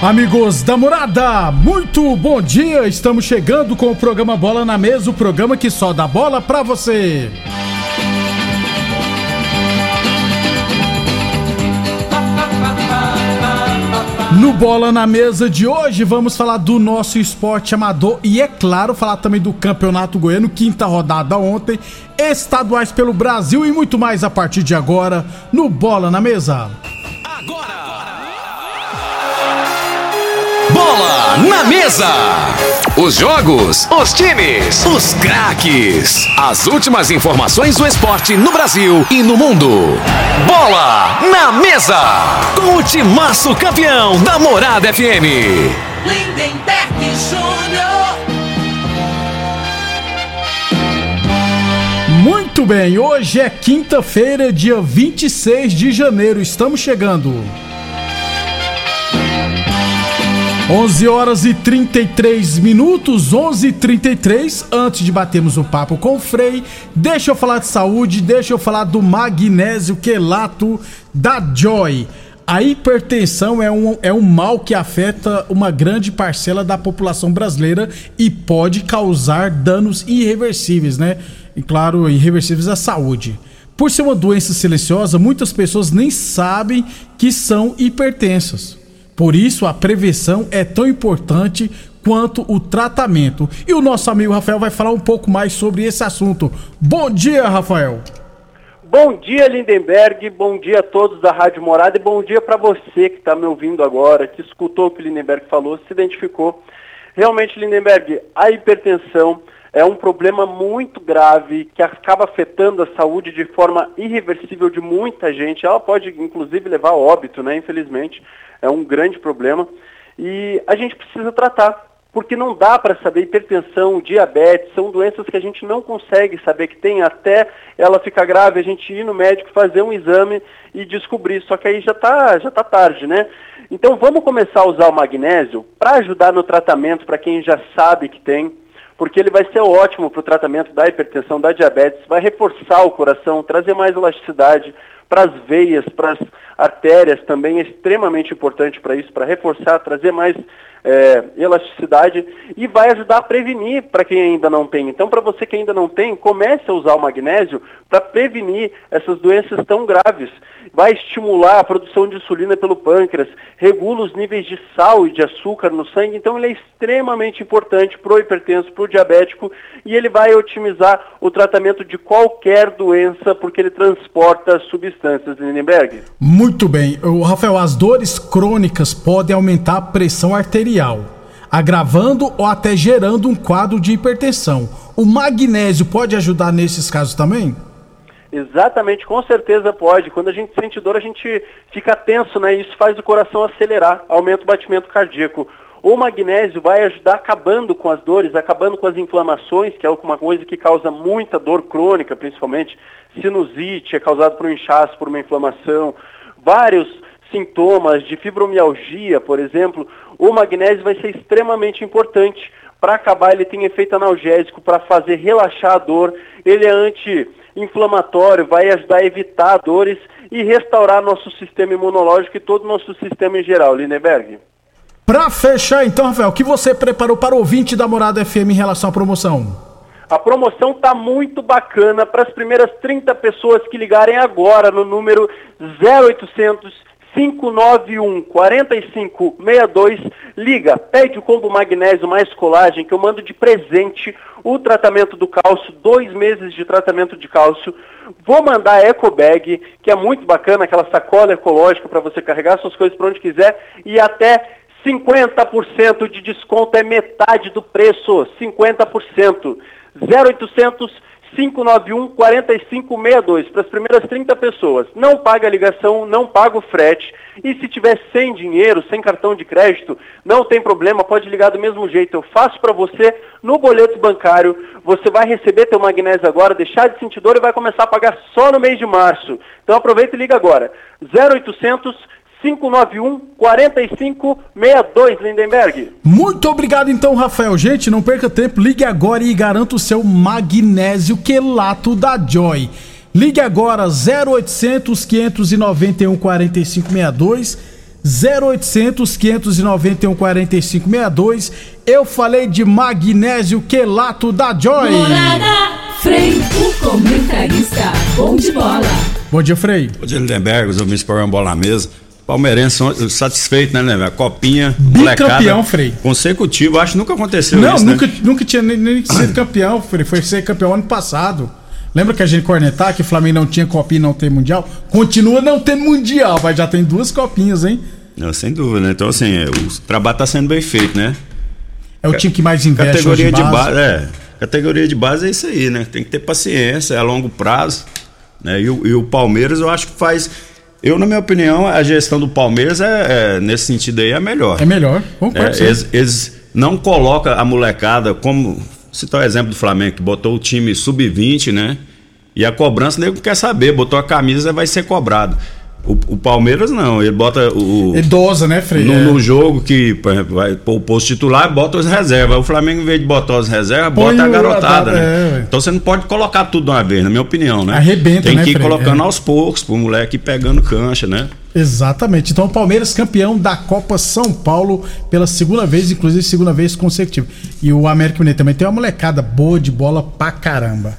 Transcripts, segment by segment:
Amigos da morada, muito bom dia! Estamos chegando com o programa Bola na Mesa o programa que só dá bola pra você. No Bola na Mesa de hoje, vamos falar do nosso esporte amador e, é claro, falar também do Campeonato Goiano, quinta rodada ontem, estaduais pelo Brasil e muito mais a partir de agora no Bola na Mesa. Bola na mesa. Os jogos, os times, os craques. As últimas informações do esporte no Brasil e no mundo. Bola na mesa. Com o timaço campeão da Morada FM. Lindenberg Júnior. Muito bem, hoje é quinta-feira, dia 26 de janeiro. Estamos chegando. 11 horas e 33 minutos, 11 e 33 Antes de batermos o papo com o Frei, deixa eu falar de saúde, deixa eu falar do magnésio quelato da Joy. A hipertensão é um, é um mal que afeta uma grande parcela da população brasileira e pode causar danos irreversíveis, né? E claro, irreversíveis à saúde. Por ser uma doença silenciosa, muitas pessoas nem sabem que são hipertensas. Por isso, a prevenção é tão importante quanto o tratamento. E o nosso amigo Rafael vai falar um pouco mais sobre esse assunto. Bom dia, Rafael. Bom dia, Lindenberg. Bom dia a todos da Rádio Morada e bom dia para você que está me ouvindo agora, que escutou o que o Lindenberg falou, se identificou. Realmente, Lindenberg, a hipertensão é um problema muito grave que acaba afetando a saúde de forma irreversível de muita gente. Ela pode, inclusive, levar a óbito, né? Infelizmente é um grande problema. E a gente precisa tratar, porque não dá para saber hipertensão, diabetes, são doenças que a gente não consegue saber que tem até ela ficar grave, a gente ir no médico fazer um exame e descobrir, só que aí já está já tá tarde, né? Então vamos começar a usar o magnésio para ajudar no tratamento para quem já sabe que tem, porque ele vai ser ótimo para o tratamento da hipertensão, da diabetes, vai reforçar o coração, trazer mais elasticidade, para as veias, para as artérias também é extremamente importante para isso, para reforçar, trazer mais é, elasticidade e vai ajudar a prevenir para quem ainda não tem. Então, para você que ainda não tem, comece a usar o magnésio para prevenir essas doenças tão graves. Vai estimular a produção de insulina pelo pâncreas, regula os níveis de sal e de açúcar no sangue, então ele é extremamente importante para o hipertenso, para o diabético e ele vai otimizar o tratamento de qualquer doença porque ele transporta substâncias, Lindenberg. Muito bem. O Rafael, as dores crônicas podem aumentar a pressão arterial, agravando ou até gerando um quadro de hipertensão. O magnésio pode ajudar nesses casos também? Exatamente, com certeza pode. Quando a gente sente dor, a gente fica tenso, né? Isso faz o coração acelerar, aumenta o batimento cardíaco. O magnésio vai ajudar acabando com as dores, acabando com as inflamações, que é uma coisa que causa muita dor crônica, principalmente sinusite, é causado por um inchaço, por uma inflamação, vários sintomas de fibromialgia, por exemplo. O magnésio vai ser extremamente importante para acabar, ele tem efeito analgésico para fazer relaxar a dor, ele é anti-inflamatório, vai ajudar a evitar dores e restaurar nosso sistema imunológico e todo o nosso sistema em geral, Lineberg. Para fechar, então, Rafael, o que você preparou para o ouvinte da Morada FM em relação à promoção? A promoção tá muito bacana para as primeiras 30 pessoas que ligarem agora no número 0800 591 4562. Liga, pede o combo magnésio mais colagem que eu mando de presente o tratamento do cálcio, dois meses de tratamento de cálcio. Vou mandar a Eco Bag, que é muito bacana, aquela sacola ecológica para você carregar suas coisas para onde quiser e até 50% de desconto é metade do preço, 50%. 0800 591 4562 para as primeiras 30 pessoas. Não paga a ligação, não paga o frete. E se tiver sem dinheiro, sem cartão de crédito, não tem problema, pode ligar do mesmo jeito. Eu faço para você no boleto bancário. Você vai receber teu magnésio agora, deixar de sentir dor e vai começar a pagar só no mês de março. Então aproveita e liga agora. 0800 591 4562, Lindenberg. Muito obrigado então, Rafael. Gente, não perca tempo, ligue agora e garanta o seu magnésio quelato da Joy. Ligue agora 0800 591 4562 0800 591 4562. Eu falei de magnésio quelato da Joy. Morada, Frei, o comentarista, bom de bola. Bom dia, Frei. Bom dia, Lindenberg, os ouvintes para bola na mesa. Palmeirense satisfeito, né, né? Copinha, Bicampeão, Frei. Consecutivo, acho que nunca aconteceu Não, isso, nunca, né? nunca tinha nem, nem sido campeão, Frei. Foi ser campeão ano passado. Lembra que a gente cornetar que o Flamengo não tinha copinha e não tem mundial? Continua não tendo mundial, mas já tem duas copinhas, hein? Não, sem dúvida, né? Então, assim, o trabalho tá sendo bem feito, né? É o time que mais investe Categoria de em base, é. Categoria de base é isso aí, né? Tem que ter paciência, é a longo prazo. Né? E, o, e o Palmeiras, eu acho que faz. Eu, na minha opinião, a gestão do Palmeiras é, é, nesse sentido aí é melhor. É melhor, concordo. É, eles, eles não colocam a molecada como. Citar o exemplo do Flamengo, que botou o time sub-20, né? E a cobrança, nego quer saber, botou a camisa, vai ser cobrado. O, o Palmeiras não, ele bota o. Idosa, né, Frei? No, É. no jogo que por exemplo, vai pôr o posto titular, bota as reservas. O Flamengo, em vez de botar as reservas, Põe bota a garotada, é, né? ué. Então você não pode colocar tudo de uma vez, na minha opinião, né? Arrebenta, Tem né, que ir Frei? colocando É. aos poucos, pro moleque ir pegando cancha, né? Exatamente. Então o Palmeiras campeão da Copa São Paulo pela segunda vez, inclusive segunda vez consecutiva. E o América Mineiro também tem uma molecada boa de bola pra caramba.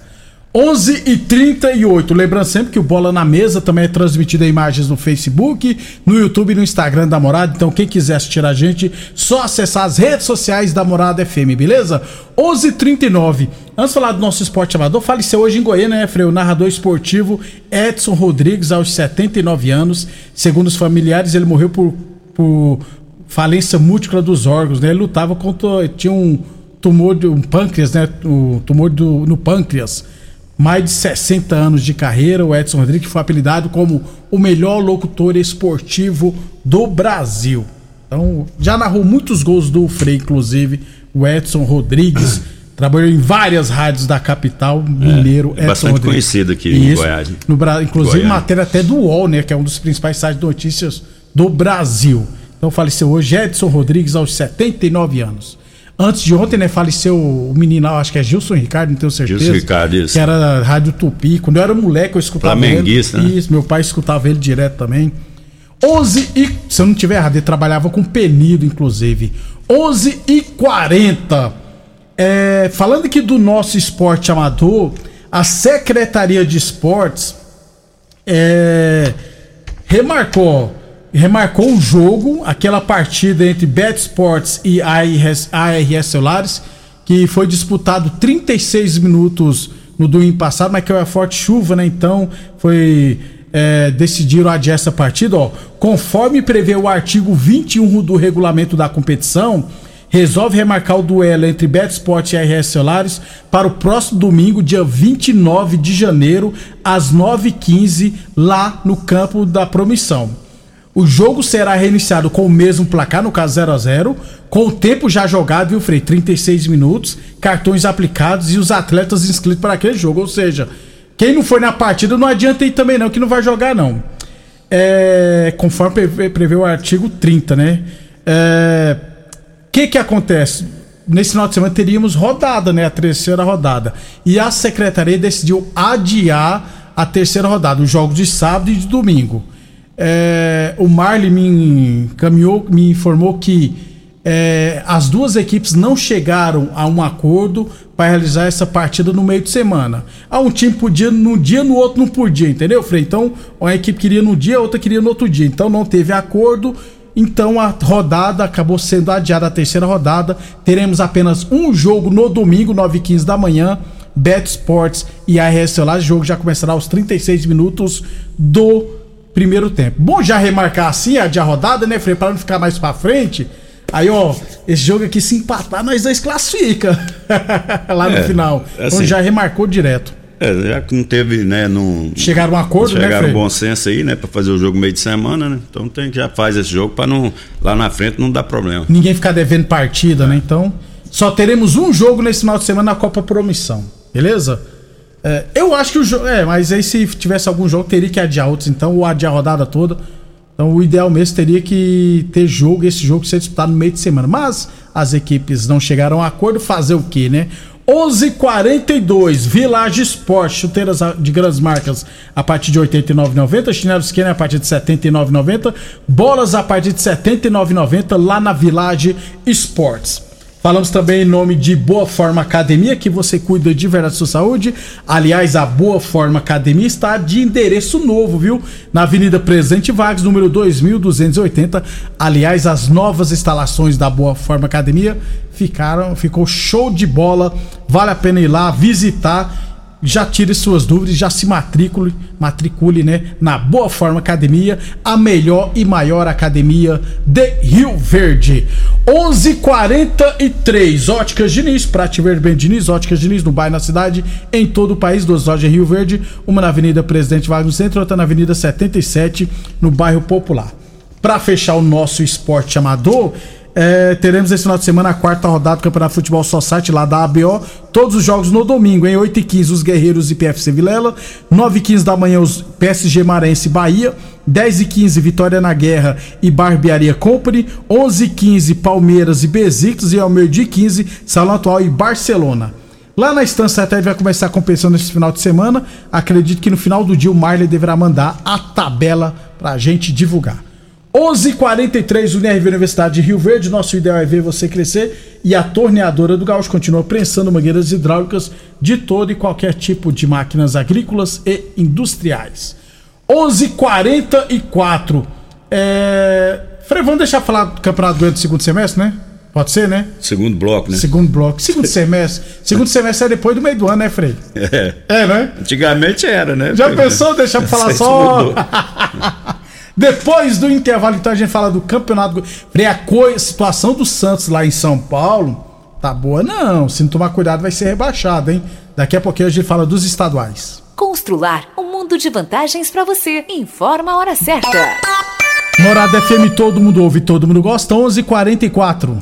11 e 38 Lembrando sempre que o Bola na Mesa também é transmitido em imagens no Facebook, no YouTube e no Instagram da Morada. Então, quem quiser assistir a gente, só acessar as redes sociais da Morada FM, beleza? 11 e 39 Antes de falar do nosso esporte amador, faleceu hoje em Goiânia, né, Frei? O narrador esportivo Edson Rodrigues, aos 79 anos. Segundo os familiares, ele morreu por, por falência múltipla dos órgãos, né? Ele lutava contra. Tinha um tumor de um pâncreas, né? O tumor do, no pâncreas. Mais de 60 anos de carreira, o Edson Rodrigues foi apelidado como o melhor locutor esportivo do Brasil. Então, já narrou muitos gols do Frei, inclusive, o Edson Rodrigues. Trabalhou em várias rádios da capital, mineiro, é Edson bastante Rodrigues. conhecido aqui em Isso. Goiás, né? No, inclusive, Goiânia. matéria até do UOL, né? Que é um dos principais sites de notícias do Brasil. Então faleceu hoje Edson Rodrigues aos 79 anos. Antes de ontem, né, faleceu o menino, acho que é Gilson Ricardo, não tenho certeza. Gilson Ricardo, isso. Que era Rádio Tupi. Quando eu era moleque, eu escutava Flamenguista, ele. né? Isso, meu pai escutava ele direto também. 11 e. Se eu não tiver errado, ele trabalhava com penido, inclusive. 11 e 40. É, falando aqui do nosso esporte amador, a Secretaria de Esportes é, remarcou remarcou o jogo, aquela partida entre Bet Sports e ARS, ARS Celulares, que foi disputado 36 minutos no domingo passado, mas que é forte chuva, né? Então foi é, decidiram adiar essa partida, ó. Conforme prevê o artigo 21 do regulamento da competição, resolve remarcar o duelo entre Betsport e RS Celulares para o próximo domingo, dia 29 de janeiro, às 9h15, lá no campo da Promissão. O jogo será reiniciado com o mesmo placar, no caso 0 a 0 com o tempo já jogado, viu, Frei? 36 minutos, cartões aplicados e os atletas inscritos para aquele jogo. Ou seja, quem não foi na partida não adianta ir também, não, que não vai jogar, não. É, conforme prevê, o artigo 30, né? É, o que que acontece? Nesse final de semana teríamos rodada, né? A terceira rodada. E a secretaria decidiu adiar a terceira rodada, os jogos de sábado e de domingo. É, o Marley me encaminhou, me informou que é, as duas equipes não chegaram a um acordo para realizar essa partida no meio de semana. Ah, um time podia num dia, no outro não podia, entendeu, Frei? Então, uma equipe queria no dia, a outra queria no outro dia. Então não teve acordo. Então a rodada acabou sendo adiada, a terceira rodada. Teremos apenas um jogo no domingo, 9h15 da manhã. Bet Sports e ARS lá. O jogo já começará aos 36 minutos do primeiro tempo. Bom já remarcar assim a de a rodada, né, Frei? Para não ficar mais para frente. Aí, ó, esse jogo aqui se empatar, nós dois classifica. Lá no É, final. assim. Então já remarcou direto. É, já que não teve, né, não Chegaram a um acordo, né, chegaram bom senso aí, né, para fazer o jogo meio de semana, né? Então tem que já faz esse jogo para não lá na frente não dar problema. Ninguém ficar devendo partida, né? Então, só teremos um jogo nesse final de semana na Copa Promissão. Beleza? É, eu acho que o jogo. É, mas aí se tivesse algum jogo, teria que adiar outros, então, ou adiar a rodada toda. Então, o ideal mesmo teria que ter jogo, esse jogo ser disputado no meio de semana. Mas as equipes não chegaram a acordo, fazer o quê, né? 11:42 Village Sport, chuteiras de grandes marcas a partir de 89,90, chinelos Skinner a partir de 79,90, bolas a partir de 79,90 lá na Village Sports. Falamos também em nome de Boa Forma Academia, que você cuida de verdade da sua saúde. Aliás, a Boa Forma Academia está de endereço novo, viu? Na Avenida Presidente Vargas, número 2280. Aliás, as novas instalações da Boa Forma Academia ficaram, ficou show de bola. Vale a pena ir lá visitar já tire suas dúvidas, já se matricule, matricule, né, na Boa Forma Academia, a melhor e maior academia de Rio Verde. 11:43 Óticas Diniz, pra te ver bem Diniz, Óticas Diniz no bairro na cidade, em todo o país, duas lojas em Rio Verde, uma na Avenida Presidente Vargas no centro, outra na Avenida 77 no bairro Popular. Pra fechar o nosso esporte amador, é, teremos esse final de semana a quarta rodada do Campeonato Futebol Society lá da ABO. Todos os jogos no domingo, em 8h15 os Guerreiros e PFC Vilela. 9h15 da manhã os PSG Marense e Bahia. 10h15 Vitória na Guerra e Barbearia Company. 11h15 Palmeiras e Besiktas. E ao meio-dia e 15 Salão Atual e Barcelona. Lá na Estância até vai começar a competição nesse final de semana. Acredito que no final do dia o Marley deverá mandar a tabela pra gente divulgar. 11:43 UNRV Universidade de Rio Verde. Nosso ideal é ver você crescer e a torneadora do Gaúcho continua prensando mangueiras hidráulicas de todo e qualquer tipo de máquinas agrícolas e industriais. 11:44 é... Frei, vamos deixar falar do Campeonato Goiano do segundo semestre, né? Pode ser, né? Segundo bloco, né? Segundo bloco. Segundo semestre. Segundo semestre é depois do meio do ano, né, Frei? É. É, né? Antigamente era, né? Já pensou deixar pra falar só? Depois do intervalo, então a gente fala do campeonato. A situação do Santos lá em São Paulo tá boa, não. Se não tomar cuidado, vai ser rebaixado, hein? Daqui a pouquinho a gente fala dos estaduais. Constrular um mundo de vantagens para você. Informa a hora certa. Morada FM, todo mundo ouve, todo mundo gosta. 11:44.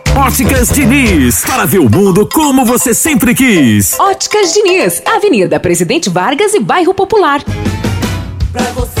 Óticas Diniz, para ver o mundo como você sempre quis. Óticas Diniz, Avenida Presidente Vargas e Bairro Popular. Pra você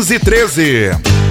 1513.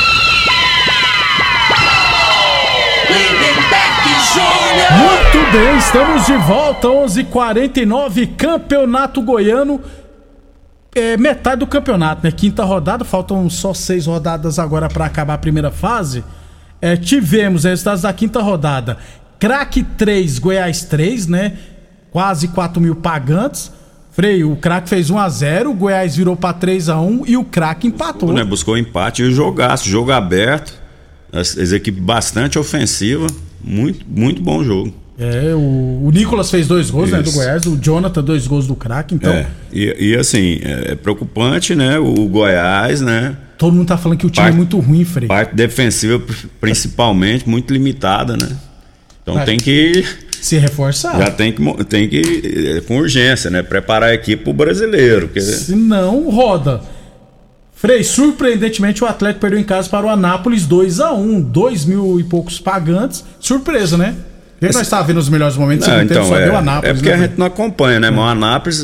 Muito bem, estamos de volta, 11:49 h 49 Campeonato Goiano. É metade do campeonato, né? Quinta rodada, faltam só seis rodadas agora para acabar a primeira fase. É, tivemos resultados da quinta rodada: Craque 3, Goiás 3, né? Quase 4 mil pagantes. Freio, o craque fez 1x0, o Goiás virou para 3x1 e o craque empatou. Né? Buscou empate e jogaço, jogo aberto. As, equipes bastante ofensiva. Muito, muito bom jogo. É, o, o Nicolas fez dois gols né, do Goiás, o Jonathan dois gols do craque, então. É, e, e, assim, é preocupante, né? O Goiás, né? Todo mundo tá falando que o time parte, é muito ruim, Frei. Parte defensiva, principalmente, muito limitada, né? Então Mas tem que. Se reforçar. Já tem que, tem que, com urgência, né? Preparar a equipe pro brasileiro. Porque... Se não, roda. Frei, surpreendentemente o Atlético perdeu em casa para o Anápolis 2 a 1 2 mil e poucos pagantes. Surpresa, né? E nós estávamos vendo os melhores momentos não, então, só é, deu Anápolis. É porque né? a gente não acompanha, né? Mas o Anápolis,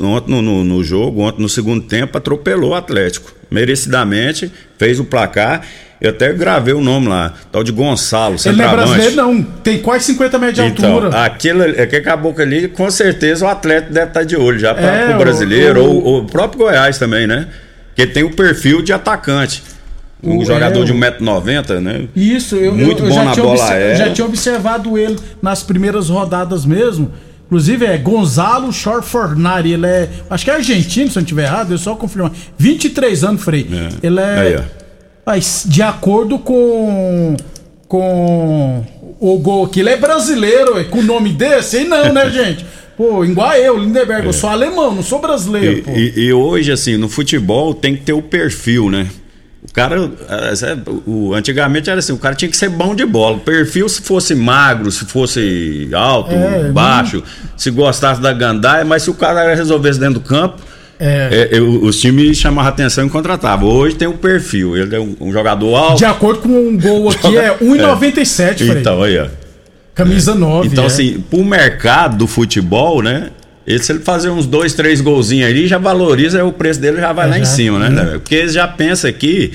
ontem no, no, no, jogo, ontem no segundo tempo, atropelou o Atlético. Merecidamente, fez o placar. Eu até gravei o nome lá, tal de Gonçalo, Ele não é brasileiro, não. Tem quase 50 metros de então, altura. Aquilo é que acabou ali, com certeza o atleta deve estar de olho já para é, o brasileiro, o, o... ou o próprio Goiás também, né? Porque tem o perfil de atacante. Um o jogador é, de 1,90m, né? Isso, eu, Muito eu, bom eu na bola aérea. já tinha observado ele nas primeiras rodadas mesmo. Inclusive é Gonzalo Fornari, ele é. Acho que é argentino, se eu não estiver errado, eu só confirmar. 23 anos, Frei. É. Ele é. Aí, mas, de acordo com. Com o gol aqui, ele é brasileiro, com o nome desse? Aí não, né, gente? Pô, igual eu, Lindenberg, eu sou alemão, não sou brasileiro, E, pô. e- e hoje, assim, no futebol tem que ter o perfil, né? O cara, eh, sabe, o, antigamente era assim, o cara tinha que ser bom de bola. O perfil, se fosse magro, se fosse alto, É, baixo, se gostasse da gandaia, mas se o cara resolvesse dentro do campo, É. eh, eh, os times chamavam atenção e contratavam. Hoje tem o perfil, ele é um, um jogador alto. De acordo com um gol aqui, é 1,97, Frei. Então, aí, ó. Camisa 9. Então, é. assim, pro mercado do futebol, né? Ele, se ele fazer uns dois, três golzinhos ali, já valoriza, o preço dele já vai É, lá em já. cima, né? Né? Porque eles já pensam aqui.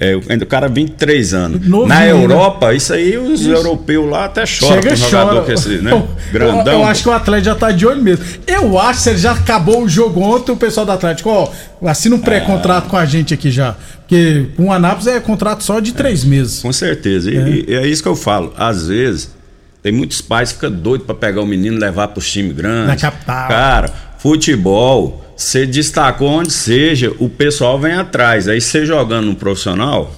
É, o cara 23 anos. Novinho, Na né? Europa, isso aí os Isso. europeus lá até choram Chega com um jogador chora. com esse, né? Eu- Grandão. Eu, eu acho que o Atlético já tá de olho mesmo. Eu acho que se ele já acabou o jogo ontem, o pessoal do Atlético, ó, assina um pré-contrato com a gente aqui já. Porque com o Anápolis é contrato só de três meses. Com certeza. E e é. isso que eu falo. Às vezes, tem muitos pais que ficam doidos pra pegar o menino e levar pros times grandes. Na capital. Cara, futebol, você destacou onde seja, o pessoal vem atrás. Aí você jogando no profissional.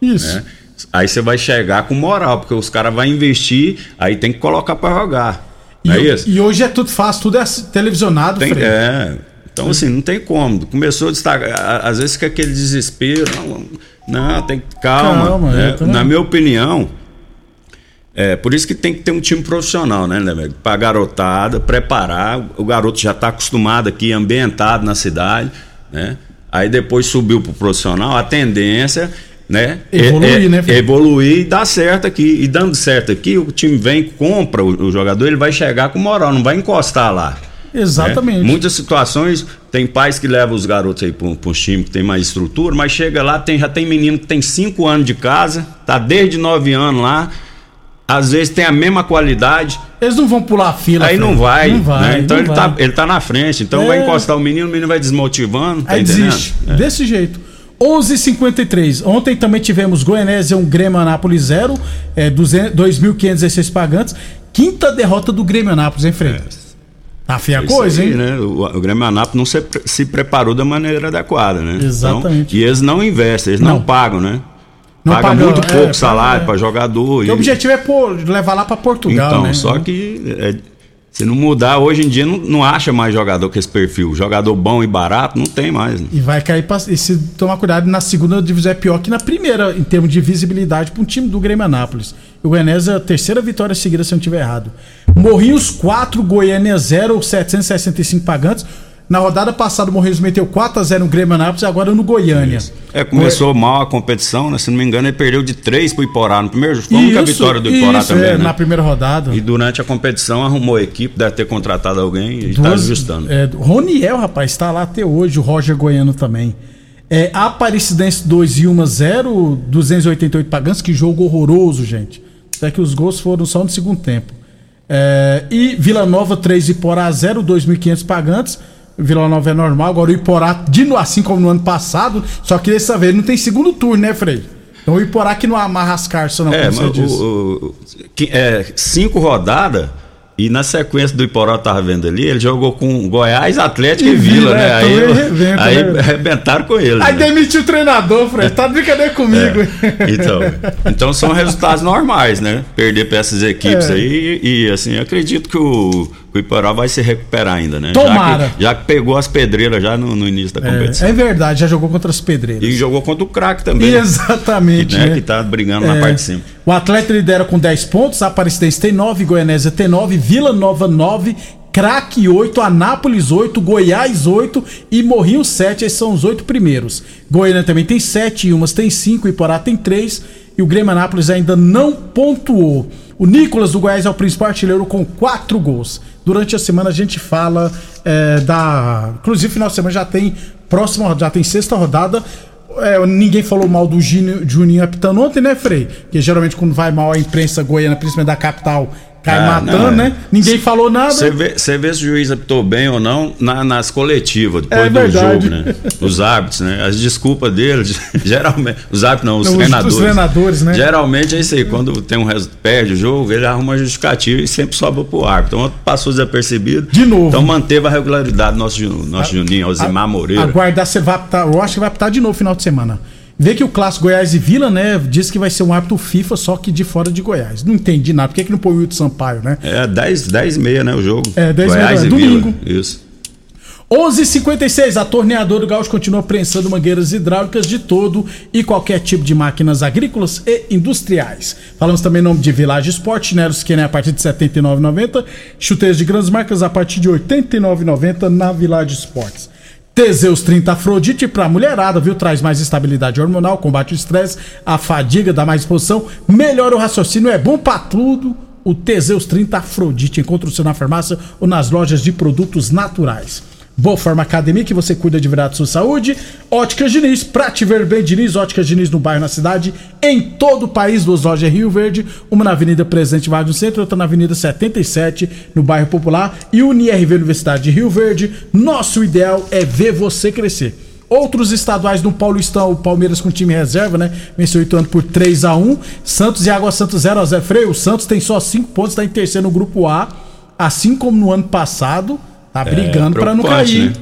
Isso. né, Aí você vai chegar com moral, porque os caras vão investir, aí tem que colocar pra jogar. E, é isso? e hoje é tudo fácil, tudo é televisionado, Tem- é. Então, assim, não tem como. Começou a destacar. Às vezes fica aquele desespero. Não, não tem calma. Calma, né? Na minha opinião, é por isso que tem que ter um time profissional, né, né velho? Pra garotada, preparar. O garoto já tá acostumado aqui, ambientado na cidade, né? Aí depois subiu pro profissional, a tendência. Né? Evoluir, é, é, né? Evoluir e dar certo aqui. E dando certo aqui, o time vem, compra o, o jogador, ele vai chegar com moral, não vai encostar lá. Exatamente. né? Muitas situações, tem pais que levam os garotos aí para um time que tem mais estrutura, mas chega lá, tem, já tem menino que tem 5 anos de casa, tá desde 9 anos lá, às vezes tem a mesma qualidade. Eles não vão pular a fila. Aí não vai, Não vai. né? Então não ele, vai. Tá, ele tá na frente, então É. vai encostar o menino, o menino vai desmotivando. Tá Aí entendendo? desiste. É. Desse jeito. 11:53. Ontem também tivemos Goianésia 1, Grêmio Anápolis 0, é, 200 2.516 pagantes. Quinta derrota do Grêmio Anápolis, hein, Fred? Tá feia coisa, aí, hein? né? O, o Grêmio Anápolis não se, se preparou da maneira adequada, né? Exatamente. Então, e eles não investem, eles não, Não. pagam, né? Não pagam, muito é, pouco paga, salário é. para jogador. E- o objetivo é pôr, levar lá pra Portugal, então, né? só que é, se não mudar, hoje em dia não, não acha mais jogador com esse perfil. Jogador bom e barato não tem mais. né? E vai cair pra, e se tomar cuidado, na segunda divisão é pior que na primeira, em termos de visibilidade para um time do Grêmio Anápolis. E o Goianésia, a terceira vitória seguida, se eu não estiver errado. Morrinhos 4, Goiânia 0, 765 pagantes. Na rodada passada, o Morrinhos meteu 4x0 no Grêmio Anápolis e agora no Goiânia. É, começou mal a competição, né? Se não me engano, ele perdeu de 3 pro Iporá. No primeiro, foi a única Isso, vitória do Iporá isso, também. é, né? na primeira rodada. E durante a competição arrumou a equipe, deve ter contratado alguém e está ajustando. É, Roniel, rapaz, está lá até hoje, o Roger Goiano também. É, Aparecidense 2 e 1 0, 288 pagantes, que jogo horroroso, gente. Até que os gols foram só no segundo tempo. É, e Vila Nova 3 e Iporá 0, 2.500 pagantes. Vila Nova é normal, agora o Iporá, de, assim como no ano passado, só que dessa vez não tem segundo turno, né, Frei? Então o Iporá que não amarra as cartas, não, É, como você mas disse. o, o- que- é, cinco rodadas e na sequência do Iporó eu tava vendo ali, ele jogou com Goiás, Atlético e, E Vila, né? é, Aí, arrebenta, aí né? arrebentaram com ele. Aí né? demitiu o treinador, Frei. Tá de brincadeira comigo. Então, então são resultados normais, né? Perder para essas equipes É. aí e assim, acredito que o, o Iporá vai se recuperar ainda, né? Tomara. Já que, já que pegou as pedreiras já no, no início da competição. É, é verdade, já jogou contra as pedreiras. E jogou contra o craque também. Exatamente. Que, né, né? que tá brigando na É. parte de cima. O Atlético lidera com 10 pontos, Aparecidense tem 9, Goianésia tem 9, Vila Nova 9, Craque 8, Anápolis 8, Goiás 8 e Morrinho 7, esses são os oito primeiros. Goiânia também tem 7, Umas tem 5, Iporá tem 3 e o Grêmio Anápolis ainda não pontuou. O Nicolas do Goiás é o principal artilheiro com 4 gols. Durante a semana a gente fala é, da. Inclusive, final de semana já tem próxima, já tem sexta rodada. É, ninguém falou mal do Juninho, Juninho apitando ontem, né, Frei? Porque geralmente quando vai mal a imprensa goiana, principalmente da capital, cai Ah, matando, não, é. né? Ninguém falou nada. Você vê, vê se o juiz apitou bem ou não na- nas coletivas, depois É do verdade. jogo, né? Os árbitros, né? As desculpas deles, geralmente. Os árbitros não, os Não, treinadores. os treinadores, né? Geralmente é isso aí. Quando tem um perde o jogo, ele arruma uma justificativa e sempre sobra pro árbitro. Então passou desapercebido. De novo. Então manteve a regularidade do nosso, nosso Juninho, Alzimar Moreira. Aguardar, você vai apitar, eu acho que vai apitar de novo final de semana. Vê que o clássico Goiás e Vila, né? Diz que vai ser um árbitro FIFA, só que de fora de Goiás. Não entendi nada. Por que, que não põe o Wilton Sampaio, né? É 10, 10 e meia, né? O jogo. É, 10 e Goiás meia, e domingo. Vila. Isso. 11:56 a torneadora do Gaúcho continua prensando mangueiras hidráulicas de todo e qualquer tipo de máquinas agrícolas e industriais. Falamos também em nome de Village Sport, que é a partir de R$ 79,90, chuteiros de grandes marcas a partir de R$ 89,90 na Village Sports. Teseus 30 Afrodite para mulherada, viu? Traz mais estabilidade hormonal, combate o estresse, a fadiga, dá mais disposição, melhora o raciocínio, é bom para tudo. O Teseus 30 Afrodite encontra o seu na farmácia ou nas lojas de produtos naturais. Boa Forma Academia, que você cuida de verdade sua saúde. Óticas Diniz, pra te ver bem, Diniz. Óticas Diniz no bairro, na cidade, em todo o país. Duas lojas em Rio Verde, uma na Avenida Presidente Vargas no centro, outra na Avenida 77, no bairro Popular. E UniRV Universidade de Rio Verde. Nosso ideal é ver você crescer. Outros estaduais no Paulistão, o Palmeiras com time reserva, né? Venceu Ituano por 3 a 1 Santos e Água Santos 0 a 0 Freio, o Santos tem só 5 pontos, está em terceiro no grupo A, assim como no ano passado. Tá brigando pra não preocupante, cair. né?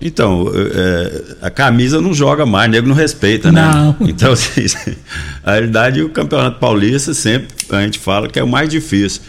Então, é, a camisa não joga mais, nego não respeita, né? Não. Então, assim, a realidade, o Campeonato Paulista sempre a gente fala que é o mais difícil.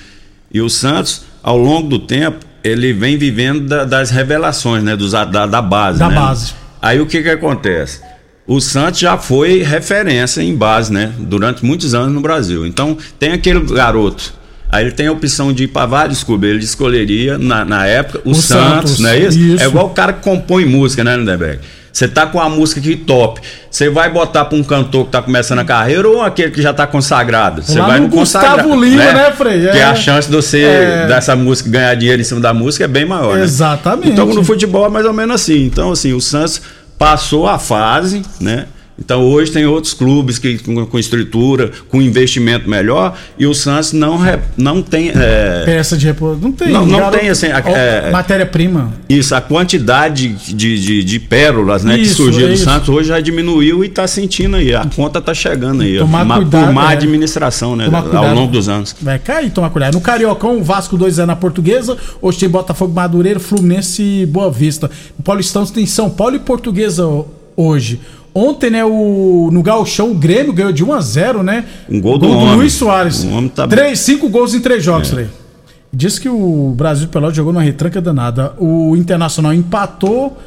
E o Santos, ao longo do tempo, ele vem vivendo da- das revelações, né? Dos, da, da base. Da né? base. Aí o que que acontece? O Santos já foi referência em base, né? Durante muitos anos no Brasil. Então, tem aquele garoto. Aí ele tem a opção de ir para vários clubes. Ele escolheria, na, na época, o, O Santos, Santos, não é isso? isso. É igual o cara que compõe música, né, Lindenberg? Você tá com a música aqui top. Você vai botar pra um cantor que tá começando a carreira ou aquele que já tá consagrado? Você vai no no consagrado. Gustavo Lima, né, Frei? Porque É. a chance de você, É. dessa música, ganhar dinheiro em cima da música é bem maior, né? Exatamente. Então no futebol é mais ou menos assim. Então, assim, o Santos passou a fase, né? Então hoje tem outros clubes que com, com estrutura, com investimento melhor, e o Santos não, re- não tem. é, Peça de repouso. Não tem. Não- não tem, assim, é- Matéria-prima. Isso, a quantidade de, de, de pérolas né, Isso, que surgiu é do. Santos hoje já diminuiu e está sentindo aí. A conta está chegando aí. Tomar Uma- cuidado, por má é. administração né, Tomar ao cuidado. longo dos anos. Vai cair, toma cuidado. No Cariocão, o Vasco 2 é na Portuguesa. Hoje tem Botafogo Madureira, Fluminense e Boa Vista. No Paulistão tem São Paulo e Portuguesa ho- hoje. Ontem, né, o, no Gauchão, o Grêmio ganhou de 1 a 0 né? Um gol Gol do do homem. Luiz Soares. O homem tá- Três, cinco gols em três jogos, É. Frei. Diz que o Brasil Pelotas jogou numa retranca danada. O Internacional empatou.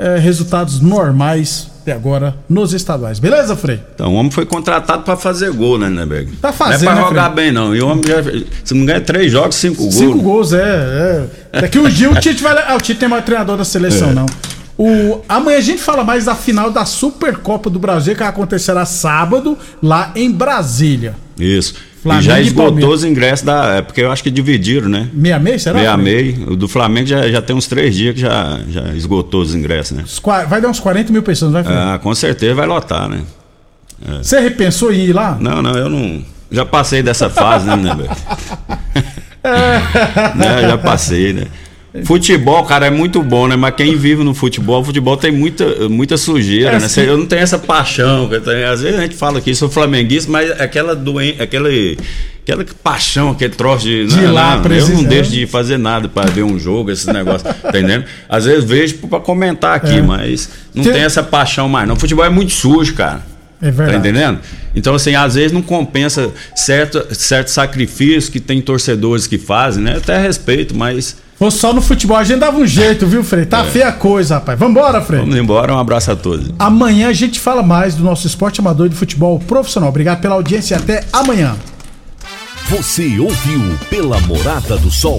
é, resultados normais até agora nos estaduais. Beleza, Frei? Então o homem foi contratado para fazer gol, né, Lindenberg? Tá fazendo, Não é né, para jogar bem, não. E o homem já, se não ganha três jogos, cinco gols. Cinco gols, é, é. Daqui um dia o Tite vai. Ah, o Tite tem mais treinador da seleção, É. não. O, amanhã a gente fala mais da final da Supercopa do Brasil, que acontecerá sábado, lá em Brasília. Isso. Flamengo e já e esgotou Palmeiras. os ingressos da. É porque eu acho que dividiram, né? Meia meia, será? Meia meia. O do Flamengo já, já tem uns três dias que já, já esgotou os ingressos, né? Vai dar uns 40 mil pessoas, vai Fred? Ah, com certeza vai lotar, né? É. Você repensou em ir lá? Não, não, eu não. Já passei dessa fase, né, né, já passei, né? Futebol, cara, é muito bom, né? Mas quem vive no futebol, o futebol tem muita, muita sujeira, É, né? Eu não tenho essa paixão. eu tenho- às vezes a gente fala que sou flamenguista, mas aquela doença, aquela, aquela paixão, aquele troço de. De não, lá, não, eu precisar. não deixo de fazer nada para ver um jogo, esses negócios, tá entendendo? Às vezes vejo para comentar aqui, É. mas não Tem- tem essa paixão mais, não. O futebol é muito sujo, cara. É verdade. Tá entendendo? Então, assim, às vezes não compensa certo, certo sacrifício que tem torcedores que fazem, né? Eu Até respeito, mas Fosse só no futebol, a gente dava um jeito, viu, Frei? Tá feia a coisa, rapaz. Vambora, Frei. vamos embora. Um abraço a todos. Amanhã a gente fala mais do nosso esporte amador e do futebol profissional. Obrigado pela audiência e até amanhã. Você ouviu pela Morada do Sol